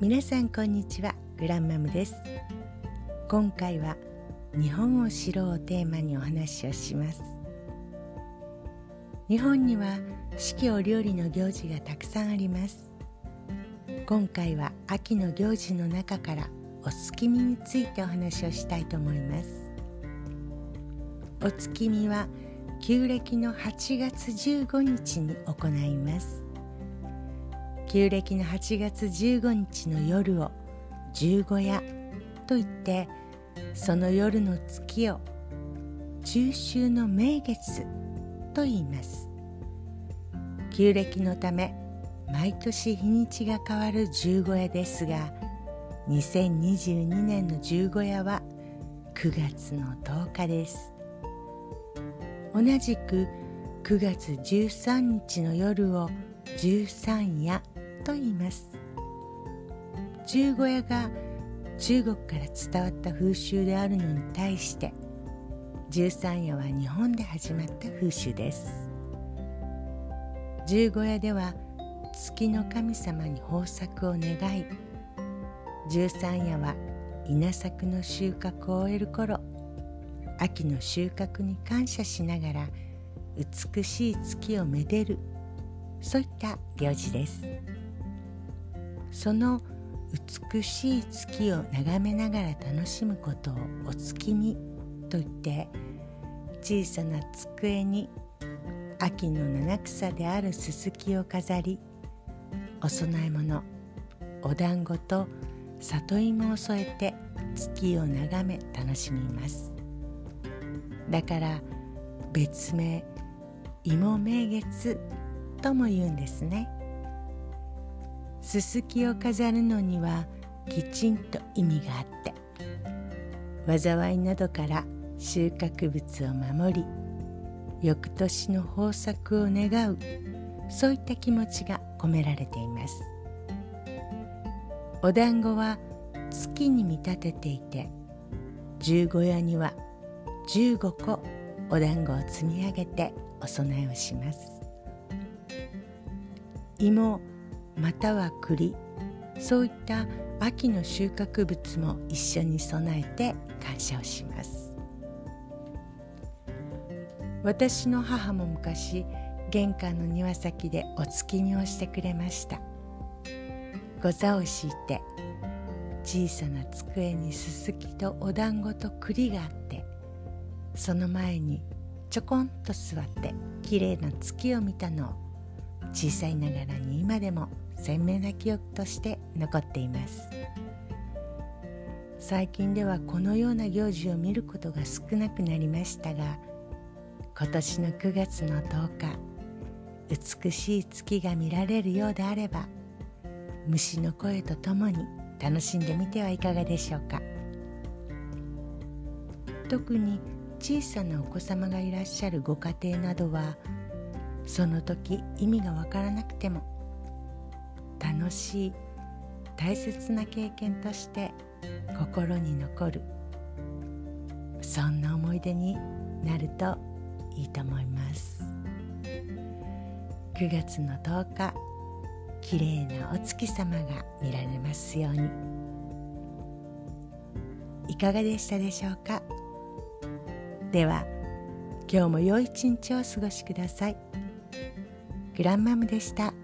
皆さんこんにちはグランマムです。今回は日本を知ろうをテーマにお話をします。日本には四季折々の行事がたくさんあります。今回は秋の行事の中からお月見についてお話をしたいと思います。お月見は旧暦の8月15日に行います。旧暦の8月15日の夜を十五夜と言ってその夜の月を中秋の名月と言います。旧暦のため毎年日にちが変わる十五夜ですが2022年の十五夜は9月の10日です。同じく9月13日の夜を十三夜と言います。十五夜が中国から伝わった風習であるのに対して十三夜は日本で始まった風習です。十五夜では月の神様に豊作を願い十三夜は稲作の収穫を終える頃秋の収穫に感謝しながら美しい月をめでるそういった行事です。その美しい月を眺めながら楽しむことをお月見と言って小さな机に秋の七草であるすすきを飾りお供え物お団子と里芋を添えて月を眺め楽しみます。だから別名芋名月とも言うんですね。すすきを飾るのにはきちんと意味があって災いなどから収穫物を守り翌年の豊作を願うそういった気持ちが込められています。お団子は月に見立てていて十五夜には15個お団子を積み上げてお供えをします。芋または栗。そういった秋の収穫物も一緒に備えて感謝をします。私の母も昔玄関の庭先でお月見をしてくれました。ご座を敷いて小さな机にすすきとお団子と栗があってその前にちょこんと座ってきれいな月を見たのを小さいながらに今でも鮮明な記憶として残っています。最近ではこのような行事を見ることが少なくなりましたが今年の9月の10日美しい月が見られるようであれば虫の声とともに楽しんでみてはいかがでしょうか。特に小さなお子様がいらっしゃるご家庭などはその時意味がわからなくても楽しい大切な経験として心に残るそんな思い出になるといいと思います。9月の10日きれいなお月様が見られますように。いかがでしたでしょうか？では今日も良い一日をお過ごしください。グランマムでした。